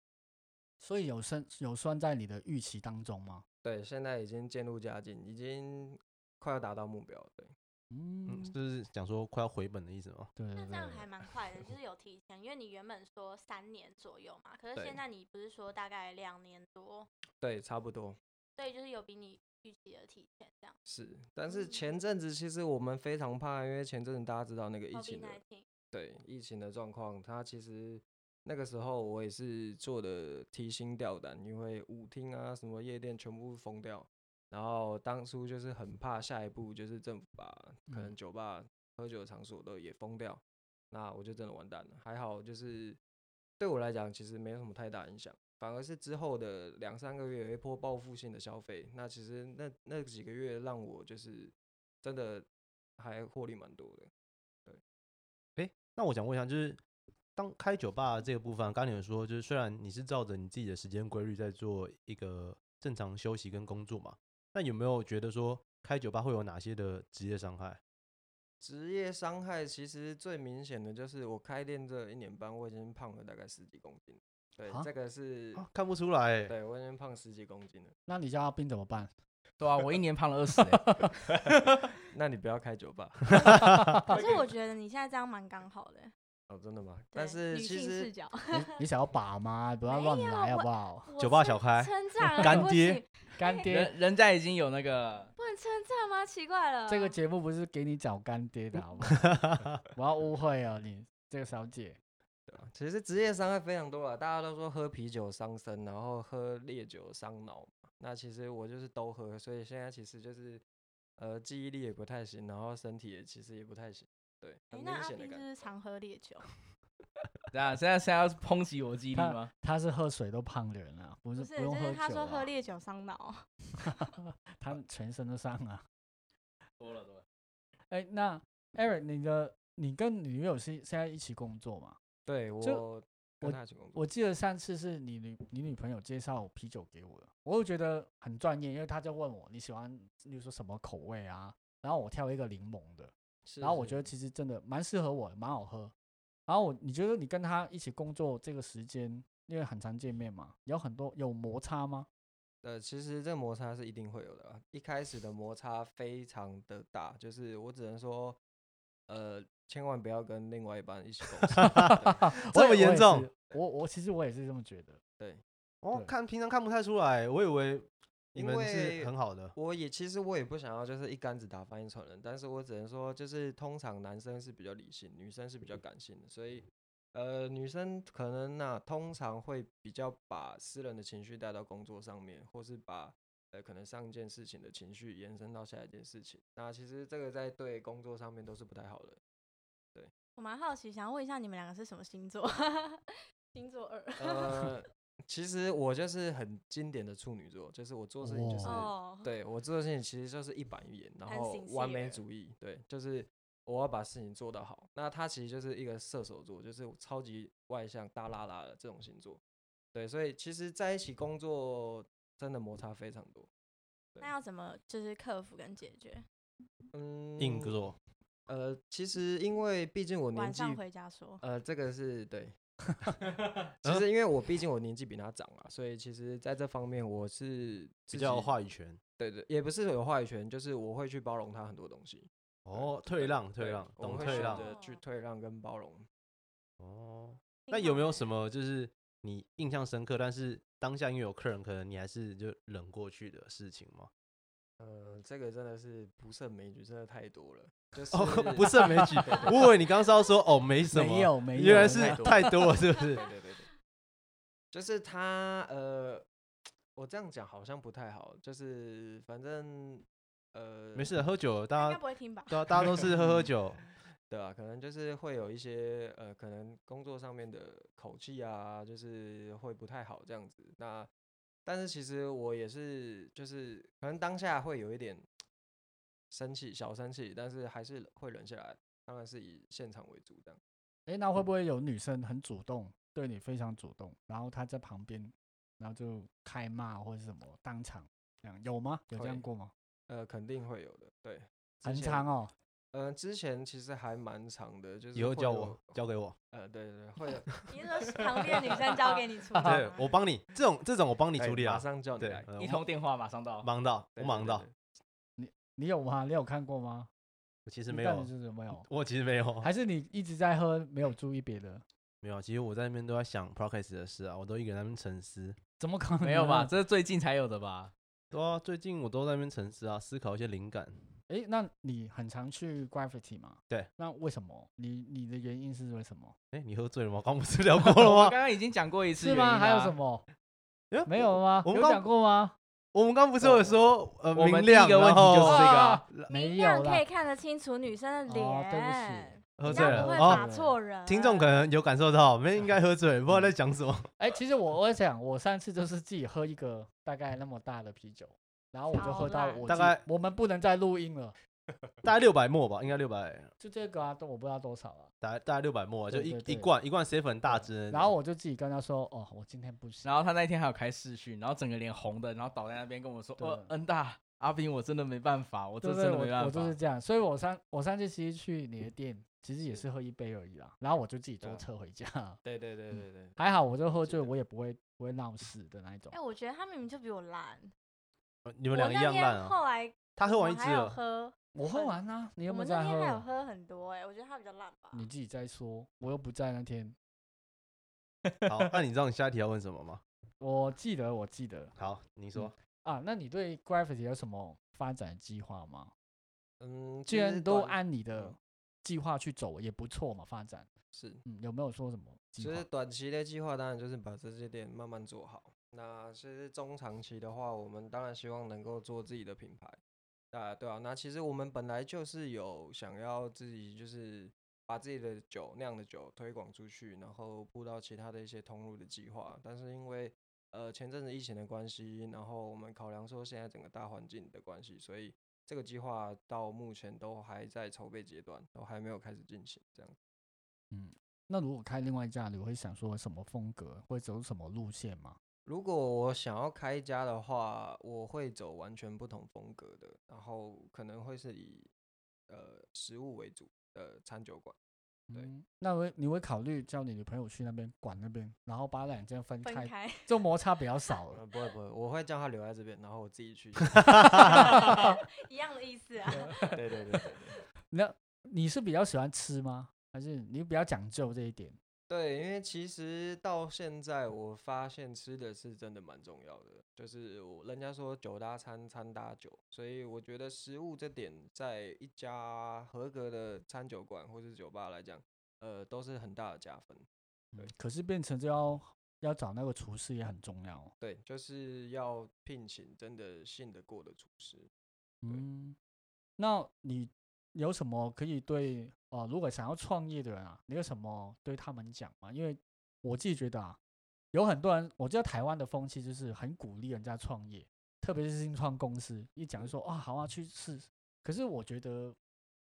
Speaker 2: 所以有算有算在你的预期当中吗？
Speaker 6: 对，现在已经渐入佳境，已经快要达到目标。对，
Speaker 1: 嗯，
Speaker 2: 嗯，
Speaker 1: 就是讲说快要回本的意思吗？
Speaker 2: 对对
Speaker 4: 那这样还，蛮快的，就是有提前，因为你原本说三年左右嘛，可是现在你不是说大概两年多，
Speaker 6: 对，差不多
Speaker 4: 对就是有比你预期的提前这样。
Speaker 6: 是。但是
Speaker 4: 嗯
Speaker 6: 前阵子其实我们非常怕，因为前阵子大家知道那个疫情的，对疫情的状况，它其实那个时候我也是做的提心吊胆，因为舞厅啊什么夜店全部封掉，然后当初就是很怕下一步就是政府把可能
Speaker 2: 嗯
Speaker 6: 酒吧、喝酒的场所都也封掉，那我就真的完蛋了。还好就是对我来讲其实没有什么太大影响，反而是之后的两三个月有一波报复性的消费，那其实那那几个月让我就是真的还获利蛮多的。
Speaker 1: 对哎，那我想问一下，就是当开酒吧这个部分，刚刚你们说，就是虽然你是照着你自己的时间规律在做一个正常休息跟工作嘛，那有没有觉得说开酒吧会有哪些的职业伤害？
Speaker 6: 职业伤害其实最明显的就是我开店这一年半，我已经胖了大概十几公斤。对，
Speaker 2: 啊
Speaker 6: 这个是，
Speaker 1: 啊看不出来欸，
Speaker 6: 对我已经胖十几公斤了。
Speaker 2: 那你叫阿斌怎么办？
Speaker 3: 对啊，我一年胖了二十、欸
Speaker 6: 那你不要开酒吧
Speaker 4: 可是我觉得你现在这样蛮刚好的，
Speaker 6: 哦，真的吗？但是其实
Speaker 4: 性视角，
Speaker 2: 你你想要把吗？不要乱
Speaker 4: 没有
Speaker 2: 来好不好？
Speaker 4: 我
Speaker 1: 酒吧
Speaker 4: 称
Speaker 1: 小开干爹
Speaker 4: 行
Speaker 2: 干爹，
Speaker 3: 人人家已经有那个
Speaker 4: 不能称赞吗？奇怪了，
Speaker 2: 这个节目不是给你找干爹的好不好？不要误会哦，你这个小姐。
Speaker 6: 对啊，其实职业伤害非常多啊，大家都说喝啤酒伤身，然后喝烈酒伤脑嘛。那其实我就是都喝，所以现在其实就是呃记忆力也不太行，然后身体也其实也不太行。对，很
Speaker 4: 那阿斌
Speaker 6: 明显的感觉。
Speaker 4: 是常喝烈酒？
Speaker 3: 怎样？现在现在要抨击我记忆力
Speaker 2: 他
Speaker 3: 吗？
Speaker 2: 他是喝水都胖的人啊，不是
Speaker 4: 不是，
Speaker 2: 用喝酒、
Speaker 4: 就是他说
Speaker 2: 啊。
Speaker 4: 喝烈酒伤脑。
Speaker 2: 他全身都伤啊。
Speaker 3: 多了多了。
Speaker 2: 哎、那 Eric，你的你跟你女友是现在一起工作吗？
Speaker 6: 对我跟
Speaker 2: 我
Speaker 6: 他一起工作。
Speaker 2: 我记得上次是你女你女朋友介绍啤酒给我的，我就觉得很专业，因为他就问我你喜欢，例如说什么口味啊，然后我挑一个柠檬的，
Speaker 6: 是
Speaker 2: 然后我觉得其实真的蛮适合我的，蛮好喝。然后我你觉得你跟他一起工作这个时间，因为很常见面嘛，有很多有摩擦吗？
Speaker 6: 呃，其实这个摩擦是一定会有的啊。一开始的摩擦非常的大，就是我只能说，呃，千万不要跟另外一半一起共事。
Speaker 1: 这么严重
Speaker 2: 是我我其实我也是这么觉得。
Speaker 6: 对，
Speaker 1: 哦，
Speaker 2: 对
Speaker 1: 看平常看不太出来，我以为你
Speaker 6: 因
Speaker 1: 们是
Speaker 6: 为
Speaker 1: 很好的。
Speaker 6: 我也其实我也不想要就是一竿子打翻一船人，但是我只能说，就是通常男生是比较理性，女生是比较感性的，所以呃，女生可能那、通常会比较把私人的情绪带到工作上面，或是把呃可能上一件事情的情绪延伸到下一件事情。那其实这个在对工作上面都是不太好的。
Speaker 4: 对我蛮好奇，想问一下你们两个是什么星座？星座二。
Speaker 6: 呃，其实我就是很经典的处女座，就是我做事情就是。
Speaker 4: 哦，
Speaker 6: 对我做的事情其实就是一板一眼，然后完美主义，对，就是我要把事情做得好。那他其实就是一个射手座，就是超级外向、大拉拉的这种星座。对，所以其实在一起工作真的摩擦非常多。
Speaker 4: 那要怎么就是克服跟解决？
Speaker 6: 嗯，
Speaker 1: 硬座，
Speaker 6: 呃，其实因为毕竟我年纪，
Speaker 4: 晚上回家说。
Speaker 6: 呃，这个是对。其实因为我毕竟我年纪比他长啊，所以其实在这方面我是
Speaker 1: 比较有话语权。
Speaker 6: 对对，也不是有话语权，就是我会去包容他很多东西。
Speaker 1: 哦，退让，退让，懂退让。
Speaker 6: 择去退让跟包容。
Speaker 1: 哦，那有没有什么就是你印象深刻，但是当下因为有客人，可能你还是就忍过去的事情吗？
Speaker 6: 呃，这个真的是不胜枚举，真的太多了。就是
Speaker 1: 哦，不胜枚举。我以为你刚刚是要说哦没什么，
Speaker 2: 没有没有
Speaker 1: 原来是
Speaker 6: 太多
Speaker 1: 了，是不是？
Speaker 6: 对对对对就是他呃，我这样讲好像不太好，就是反正呃，
Speaker 1: 没事，喝酒，大家
Speaker 4: 应该不会听吧？
Speaker 1: 对啊，大家都是喝喝酒，
Speaker 6: 对啊，可能就是会有一些呃，可能工作上面的口气啊，就是会不太好这样子。那但是其实我也是，就是可能当下会有一点生气，小生气，但是还是会忍下来。当然是以现场为主这样。
Speaker 2: 哎，那会不会有女生很主动，对你非常主动，然后她在旁边，然后就开骂或者什么，当场这样有吗？有这样
Speaker 6: 会
Speaker 2: 过吗？
Speaker 6: 呃，肯定会有的，对。
Speaker 2: 很长哦，
Speaker 6: 呃，之前其实还蛮长的，就是
Speaker 1: 以后教我，交给我，
Speaker 6: 呃，对对对，会有
Speaker 4: 你是说旁边的女生交给你处理？
Speaker 1: 对我帮你，这种这种我帮你
Speaker 6: 哎
Speaker 1: 处理啊，
Speaker 6: 马上叫你
Speaker 1: 对
Speaker 6: 来，，
Speaker 1: 呃
Speaker 3: 一通电话马上到。
Speaker 1: 忙到，
Speaker 6: 对
Speaker 1: 我忙到，
Speaker 6: 对对对
Speaker 2: 你有吗？你有看过吗？
Speaker 1: 我其实没有
Speaker 2: 就，是没有，
Speaker 1: 我其实没有，
Speaker 2: 还是你一直在喝，没有注意别的？
Speaker 1: 没有，其实我在那边都在想 podcast 的事啊，我都一个人在那边沉思。
Speaker 2: 怎么可能？
Speaker 3: 没有吧？？这是最近才有的吧？
Speaker 1: 对啊，最近我都在那边沉思啊，思考一些灵感。
Speaker 2: 哎，那你很常去 Gravity 吗？
Speaker 1: 对。
Speaker 2: 那为什么？你你的原因是为什么？
Speaker 1: 哎、你喝醉了吗？刚不是聊过了
Speaker 3: 我
Speaker 1: 吗？
Speaker 3: 刚刚已经讲过一次
Speaker 2: 是吗？还有什？么？
Speaker 1: 诶
Speaker 2: 没有吗？有
Speaker 1: 我们刚
Speaker 2: 讲过吗？
Speaker 1: 我们刚不是有说呃
Speaker 3: 我们
Speaker 1: 明亮，
Speaker 3: 一个问
Speaker 1: 然后
Speaker 3: 题就是这个
Speaker 4: 明亮可以。看得清楚女生的脸，
Speaker 2: 哦对不起
Speaker 1: 喝醉了
Speaker 4: 不会打错人。
Speaker 1: 听众可能有感受到，没人应该喝醉，不知道在讲什么。
Speaker 2: 哎，其实我我想，我上次就是自己喝一个大概那么大的啤酒，然后我就喝到我
Speaker 1: 大概
Speaker 2: 我们不能再录音了，
Speaker 1: 大概六百沫吧，应该六百，
Speaker 2: 就这个啊，都我不知道多少啊。
Speaker 1: 大概大概六百沫啊，就一
Speaker 2: 对对对
Speaker 1: 一罐一罐 seven 很大
Speaker 2: 对
Speaker 1: 只的那种。
Speaker 2: 然后我就自己跟他说，哦，我今天不行。
Speaker 3: 然后他那天还有开视讯，然后整个脸红的，然后倒在那边跟我说：“
Speaker 2: 对
Speaker 3: 呃，恩大阿斌，我真的没办法，我这真的没办法。
Speaker 2: 我就是这样，所以我上我上次其实去你的店，其实也是喝一杯而已啦，然后我就自己坐
Speaker 6: 对啊
Speaker 2: 车回家。
Speaker 6: 对对对
Speaker 2: 嗯
Speaker 6: 对对，
Speaker 2: 还好，我就喝醉，我也不会不会闹事的那一种
Speaker 4: 哎、。我觉得他明明就比我烂。
Speaker 1: 呃你们两个一样烂啊。
Speaker 4: 后来
Speaker 1: 他喝完一支了，
Speaker 4: 喝，
Speaker 2: 我喝完啊，你有
Speaker 4: 我
Speaker 2: 没有在
Speaker 4: 们那天还有
Speaker 2: 喝？
Speaker 4: 很多哎、我觉得他比较烂吧。
Speaker 2: 你自己在说，我又不在那天。
Speaker 1: 好，那你知道你下一题要问什么吗？
Speaker 2: 我记得，我记得
Speaker 1: 好，你说。
Speaker 2: 啊。那你对 Gravity 有什么发展计划吗？
Speaker 6: 嗯，
Speaker 2: 既然都按你的
Speaker 6: 嗯
Speaker 2: 计划去走，也不错嘛，发展。
Speaker 6: 是，
Speaker 2: 嗯，有没有说什么
Speaker 6: 其实？短期的计划当然就是把这些店慢慢做好。那其实中长期的话，我们当然希望能够做自己的品牌。啊，对啊，那其实我们本来就是有想要自己就是把自己的酒酿的酒推广出去，然后布到其他的一些通路的计划。但是因为呃前阵子疫情的关系，然后我们考量说现在整个大环境的关系，所以这个计划到目前都还在筹备阶段，都还没有开始进行这样。
Speaker 2: 嗯，那如果开另外一家，你会想说什么风格，会走什么路线吗？
Speaker 6: 如果我想要开一家的话，我会走完全不同风格的，然后可能会是以呃食物为主的餐酒馆。对
Speaker 2: 嗯，那会你会考虑叫你女朋友去那边管那边，然后把两间分开，
Speaker 4: 分开，
Speaker 2: 这种摩擦比较少了。
Speaker 6: 呃，不会不会，我会叫她留在这边，然后我自己去。
Speaker 4: 一样的意思啊。
Speaker 6: 对对对对对。
Speaker 2: 那你是比较喜欢吃吗？还是你比较讲究这一点？
Speaker 6: 对，因为其实到现在我发现吃的是真的蛮重要的，就是我人家说酒搭餐，餐搭酒，所以我觉得食物这点在一家合格的餐酒馆或是酒吧来讲，呃，都是很大的加分。对
Speaker 2: 嗯可是变成就要要找那个厨师也很重要哦。
Speaker 6: 对，就是要聘请真的信得过的厨师。
Speaker 2: 嗯，那你有什么可以对呃，如果想要创业的人啊，你有什么对他们讲吗？因为我自己觉得啊，有很多人，我知道台湾的风气就是很鼓励人家创业，特别是新创公司，一讲就说啊好啊去试。可是我觉得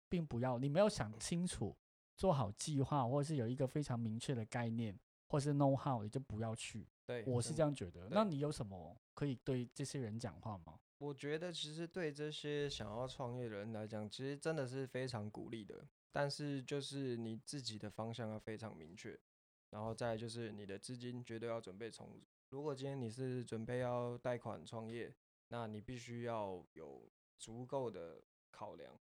Speaker 2: 并不要，你没有想清楚，做好计划，或者是有一个非常明确的概念，或是 know how，你就不要去。
Speaker 6: 对，
Speaker 2: 我是这样觉得。那你有什么可以对这些人讲话吗？
Speaker 6: 我觉得其实对这些想要创业的人来讲，其实真的是非常鼓励的。但是就是你自己的方向要非常明确，然后再就是你的资金绝对要准备充足。如果今天你是准备要贷款创业，那你必须要有足够的考量，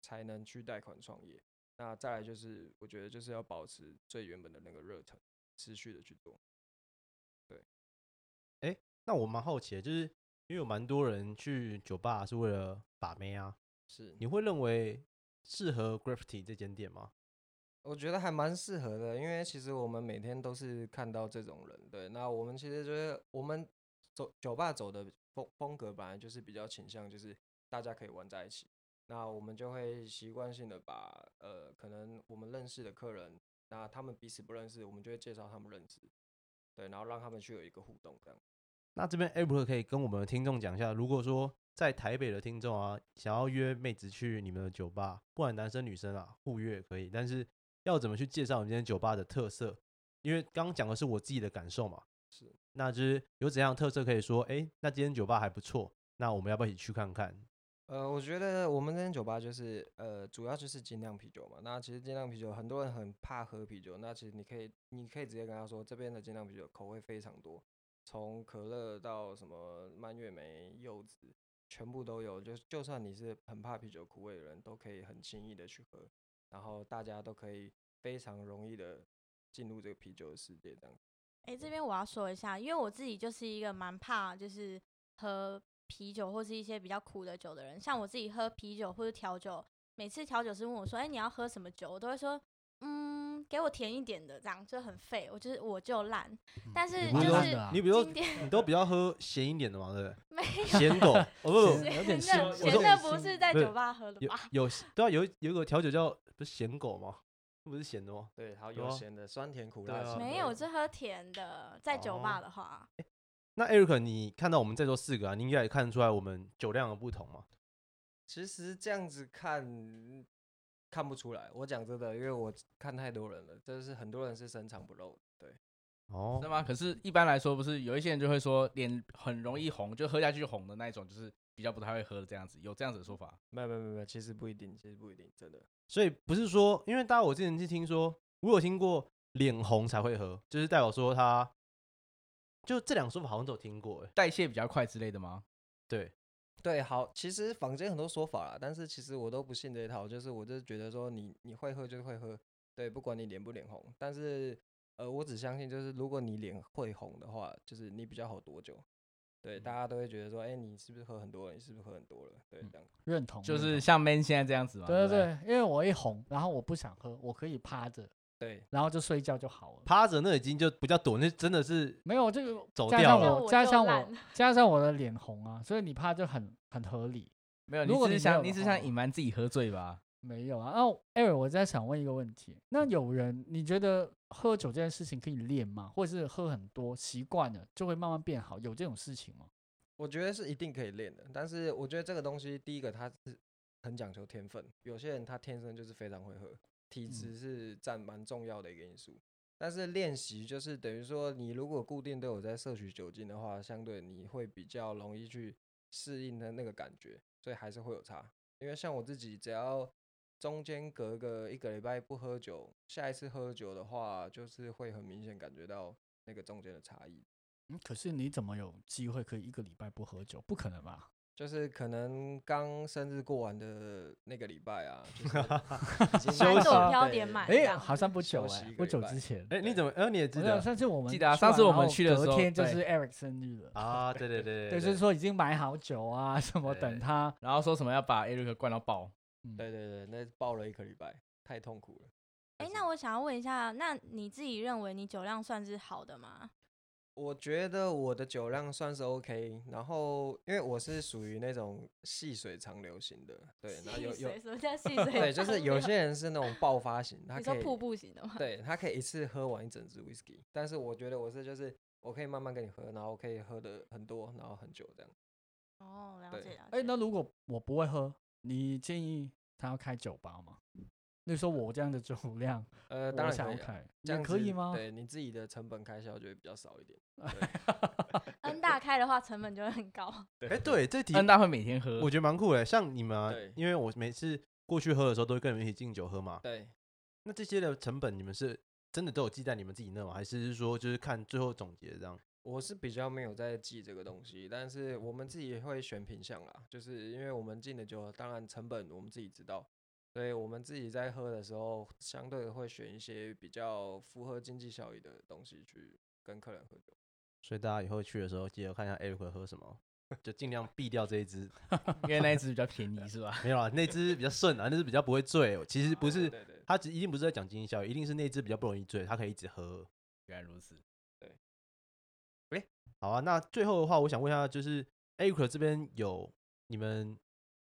Speaker 6: 才能去贷款创业。那再来就是，我觉得就是要保持最原本的那个热忱，持续的去做。对。
Speaker 1: 哎那我蛮好奇的，就是因为有蛮多人去酒吧是为了把妹啊，
Speaker 6: 是
Speaker 1: 你会认为适合 Graffiti 这间店吗？
Speaker 6: 我觉得还蛮适合的，因为其实我们每天都是看到这种人，对。那我们其实就是我们走酒吧走的风风格本来就是比较倾向就是大家可以玩在一起，那我们就会习惯性的把呃可能我们认识的客人，那他们彼此不认识，我们就会介绍他们认识，对，然后让他们去有一个互动这样。
Speaker 1: 那这边 April 可以跟我们的听众讲一下，如果说在台北的听众啊，想要约妹子去你们的酒吧，不管男生女生啊，互约也可以，但是要怎么去介绍你们今天酒吧的特色？因为刚刚讲的是我自己的感受嘛，
Speaker 6: 是，
Speaker 1: 那就是有怎样的特色可以说，哎、那今天酒吧还不错，那我们要不要一起去看看？
Speaker 6: 呃，我觉得我们这间酒吧就是呃，主要就是精酿啤酒嘛。那其实精酿啤酒很多人很怕喝啤酒，那其实你可以你可以直接跟他说，这边的精酿啤酒口味非常多，从可乐到什么蔓越莓、柚子，全部都有。就就算你是很怕啤酒苦味的人，都可以很轻易的去喝，然后大家都可以非常容易的进入这个啤酒的世界，这样。
Speaker 4: 哎、这边我要说一下，因为我自己就是一个蛮怕就是喝啤酒或是一些比较苦的酒的人。像我自己喝啤酒或者调酒，每次调酒师问我说：“哎、你要喝什么酒？”我都会说：“嗯，给我甜一点的，这样就很废。我就是我就烂。但是就是
Speaker 2: 啊
Speaker 1: 你比如说你都比较喝咸一点的嘛，对不对？咸狗，哦不不
Speaker 2: 咸有点
Speaker 4: 咸
Speaker 2: 腥
Speaker 4: 的咸的不是在酒吧喝的
Speaker 1: 有
Speaker 4: 吧？
Speaker 1: 有对啊，有有一个调酒叫不是咸狗吗？不是咸的吗？
Speaker 6: 对，还有咸的，酸甜苦辣咸
Speaker 4: 没有，是喝甜的，在酒吧的话。
Speaker 1: 那 Eric，你看到我们在座四个啊，你应该也看得出来我们酒量的不同嘛？
Speaker 6: 其实这样子看看不出来，我讲真的，因为我看太多人了，就是很多人是深藏不露
Speaker 1: 哦
Speaker 3: 是，吗？可是一般来说，不是有一些人就会说脸很容易红，就喝下去就红的那一种，就是比较不太会喝的这样子，有这样子的说法。
Speaker 6: 没有没有没有，其实不一定，其实不一定，真的。
Speaker 1: 所以不是说，因为大家我之前是听说，我有听过脸红才会喝，就是代表说他，就这两个说法好像都有听过，哎，
Speaker 3: 代谢比较快之类的吗？
Speaker 1: 对，
Speaker 6: 对，好，其实坊间很多说法啦，但是其实我都不信这一套，就是我就是觉得说你你会喝就是会喝，对，不管你脸不脸红，但是呃，我只相信就是如果你脸会红的话，就是你比较好多酒。对，大家都会觉得说，哎、你是不是喝很多了？你是不是喝很多了？对，
Speaker 3: 嗯
Speaker 6: 这样。
Speaker 2: 认同，
Speaker 3: 就是像 Man 现在这样子嘛。
Speaker 2: 对
Speaker 3: 对
Speaker 2: 对对，因为我一红，然后我不想喝，我可以趴着，
Speaker 6: 对，
Speaker 2: 然后就睡觉就好了。
Speaker 1: 趴着那已经就不叫躲，那真的是
Speaker 2: 没有这个
Speaker 1: 走
Speaker 2: 加上
Speaker 1: 掉了
Speaker 2: 我
Speaker 4: 我
Speaker 2: 加上我加上我的脸红啊，所以你趴就很很合理。
Speaker 3: 没有，
Speaker 2: 如果
Speaker 3: 你只是想，你只是想隐瞒自己喝醉吧？
Speaker 2: 没有啊，那艾尔，我在想问一个问题，那有人你觉得喝酒这件事情可以练吗？或者是喝很多习惯了就会慢慢变好？有这种事情吗？
Speaker 6: 我觉得是一定可以练的，但是我觉得这个东西，第一个它是很讲求天分，有些人他天生就是非常会喝，体质是占蛮重要的一个因素。但是练习就是等于说，你如果固定都有在摄取酒精的话，相对你会比较容易去适应的那个感觉，所以还是会有差。因为像我自己，只要中间隔个一个礼拜不喝酒，下一次喝酒的话，就是会很明显感觉到那个中间的差异。
Speaker 2: 嗯，可是你怎么有机会可以一个礼拜不喝酒？不可能吧？
Speaker 6: 就是可能刚生日过完的那个礼拜啊，就是已经
Speaker 1: 休息
Speaker 2: 哎、好像不久
Speaker 6: 休
Speaker 2: 哎、不久之前，
Speaker 1: 哎、你怎么？哎、你也知
Speaker 2: 我想
Speaker 1: 道
Speaker 2: 上次我们
Speaker 3: 记得啊
Speaker 2: 去
Speaker 3: 上次我们去的时候
Speaker 2: 就是 Eric 生日了，
Speaker 1: 啊？对对对
Speaker 2: 对，就是说已经买好酒啊，什么等
Speaker 1: 对
Speaker 2: 他。
Speaker 3: 然后说什么要把 Eric 灌到爆？
Speaker 2: 嗯
Speaker 6: 对对对，那爆了一个礼拜，太痛苦了。
Speaker 4: 哎、
Speaker 6: 就是
Speaker 4: 那我想要问一下，那你自己认为你酒量算是好的吗？
Speaker 6: 我觉得我的酒量算是 OK，然后因为我是属于那种细水长流型的，对，然后有有，
Speaker 4: 什么叫细水？
Speaker 6: 对，就是有些人是那种爆发型，他可以
Speaker 4: 你说瀑布型的吗？
Speaker 6: 对他可以一次喝完一整支 whisky，但是我觉得我是就是我可以慢慢跟你喝，然后我可以喝的很多，然后很久这样。
Speaker 4: 哦，了解了解。
Speaker 2: 哎、那如果我不会喝，你建议他要开酒吧吗？例如说我这样的酒量，
Speaker 6: 呃，
Speaker 2: 我
Speaker 6: 当然可以啊、
Speaker 2: 想要开，
Speaker 6: 这样
Speaker 2: 可以吗？
Speaker 6: 对你自己的成本开销就会比较少一点。
Speaker 4: N 大开的话，成本就会很高。
Speaker 1: 哎、对，这题
Speaker 3: N 大会每天喝，
Speaker 1: 我觉得蛮酷的。像你们啊，因为我每次过去喝的时候，都会跟你们一起敬酒喝嘛。
Speaker 6: 对，
Speaker 1: 那这些的成本，你们是真的都有记在你们自己那吗？还是是说就是看最后总结这样？
Speaker 6: 我是比较没有在记这个东西，但是我们自己会选品相啦，就是因为我们进的酒，当然成本我们自己知道，所以我们自己在喝的时候，相对会选一些比较符合经济效益的东西去跟客人喝酒。
Speaker 1: 所以大家以后去的时候，记得看一下 Eric 喝什么。就尽量避掉这一支。
Speaker 3: 因为那一只比较便宜是吧？
Speaker 1: 没有啊，那支比较顺啊，那支比较不会醉。其实不是，
Speaker 6: 对对，
Speaker 1: 它只一定不是在讲经济效益，一定是那支比较不容易醉，它可以一直喝。
Speaker 3: 原来如此。
Speaker 1: 好啊，那最后的话，我想问一下，就是 a q u a 这边有你们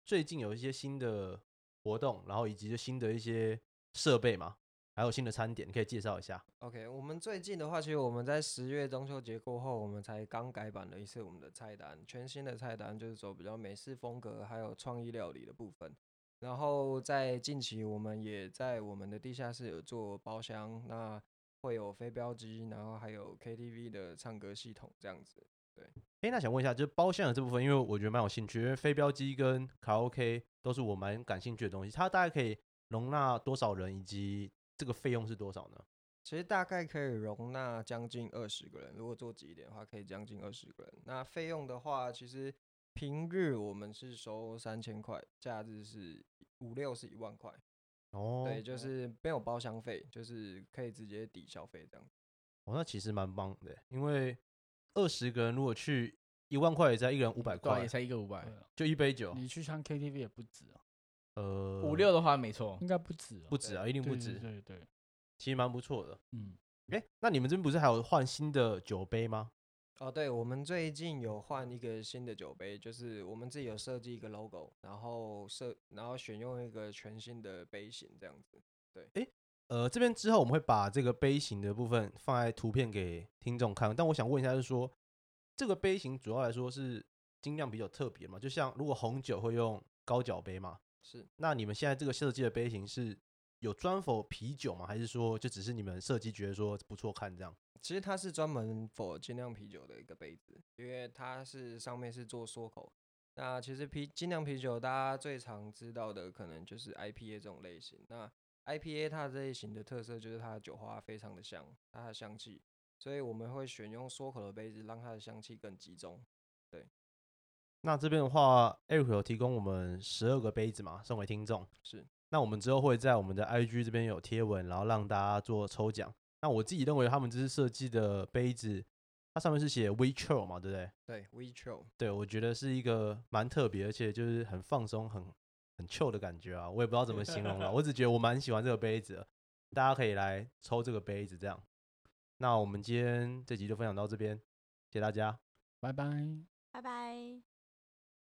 Speaker 1: 最近有一些新的活动，然后以及就新的一些设备嘛，还有新的餐点，可以介绍一下。
Speaker 6: OK，我们最近的话，其实我们在十月中秋节过后，我们才刚改版了一次我们的菜单，全新的菜单就是走比较美式风格，还有创意料理的部分。然后在近期，我们也在我们的地下室有做包厢，那会有飞镖机，然后还有 KTV 的唱歌系统这样子。
Speaker 1: 对哎、那想问一下，就是包厢的这部分，因为我觉得蛮有兴趣，因为飞镖机跟卡拉 OK 都是我蛮感兴趣的东西。它大概可以容纳多少人，以及这个费用是多少呢？
Speaker 6: 其实大概可以容纳将近二十个人，如果做挤一点的话，可以将近二十个人。那费用的话，其实平日我们是收三千块，假日是五六是一万块。
Speaker 1: 哦，
Speaker 6: 对，就是没有包厢费，就是可以直接抵消费这样。
Speaker 1: 哦，那其实蛮棒的，因为二十个人如果去一万块，也才一个人五百
Speaker 3: 对啊，
Speaker 1: 块
Speaker 3: 也，才一个五百
Speaker 1: 就一杯酒，
Speaker 2: 你去唱 KTV 也不止啊，
Speaker 1: 呃，
Speaker 3: 五六的话没错
Speaker 2: 应。该不止哦，
Speaker 1: 不止啊，一定不
Speaker 2: 对
Speaker 1: 止，
Speaker 2: 对对对，
Speaker 1: 其实蛮不错的。
Speaker 2: 嗯，
Speaker 1: 哎、那你们这边不是还有换新的酒杯吗？
Speaker 6: 哦，对，我们最近有换一个新的酒杯，就是我们自己有设计一个 logo，然后设，然后选用一个全新的杯型这样子对。
Speaker 1: 呃，这边之后我们会把这个杯型的部分放在图片给听众看，但我想问一下，就是说这个杯型主要来说是精酿比较特别嘛？就像如果红酒会用高脚杯嘛，
Speaker 6: 是，
Speaker 1: 那你们现在这个设计的杯型是有专否啤酒吗？还是说就只是你们设计觉得说不错看这样？
Speaker 6: 其实它是专门 for 精酿啤酒的一个杯子，因为它是上面是做缩口。那其实啤精酿啤酒大家最常知道的可能就是 IPA 这种类型。那 IPA 它这类型的特色就是它的酒花非常的香，它的香气，所以我们会选用缩口的杯子，让它的香气更集中。
Speaker 1: 对那这边的话，Eric 有提供我们十二个杯子嘛，送给听众。
Speaker 6: 是，
Speaker 1: 那我们之后会在我们的 IG 这边有贴文，然后让大家做抽奖。那我自己认为他们这次设计的杯子，它上面是写 We Chill 嘛，对不对？
Speaker 6: 对，We Chill。
Speaker 1: 对，我觉得是一个蛮特别，而且就是很放松、很很 chill 的感觉啊。我也不知道怎么形容了，我只觉得我蛮喜欢这个杯子，大家可以来抽这个杯子这样。那我们今天这集就分享到这边，谢谢大家。
Speaker 2: 拜拜。
Speaker 4: 拜拜。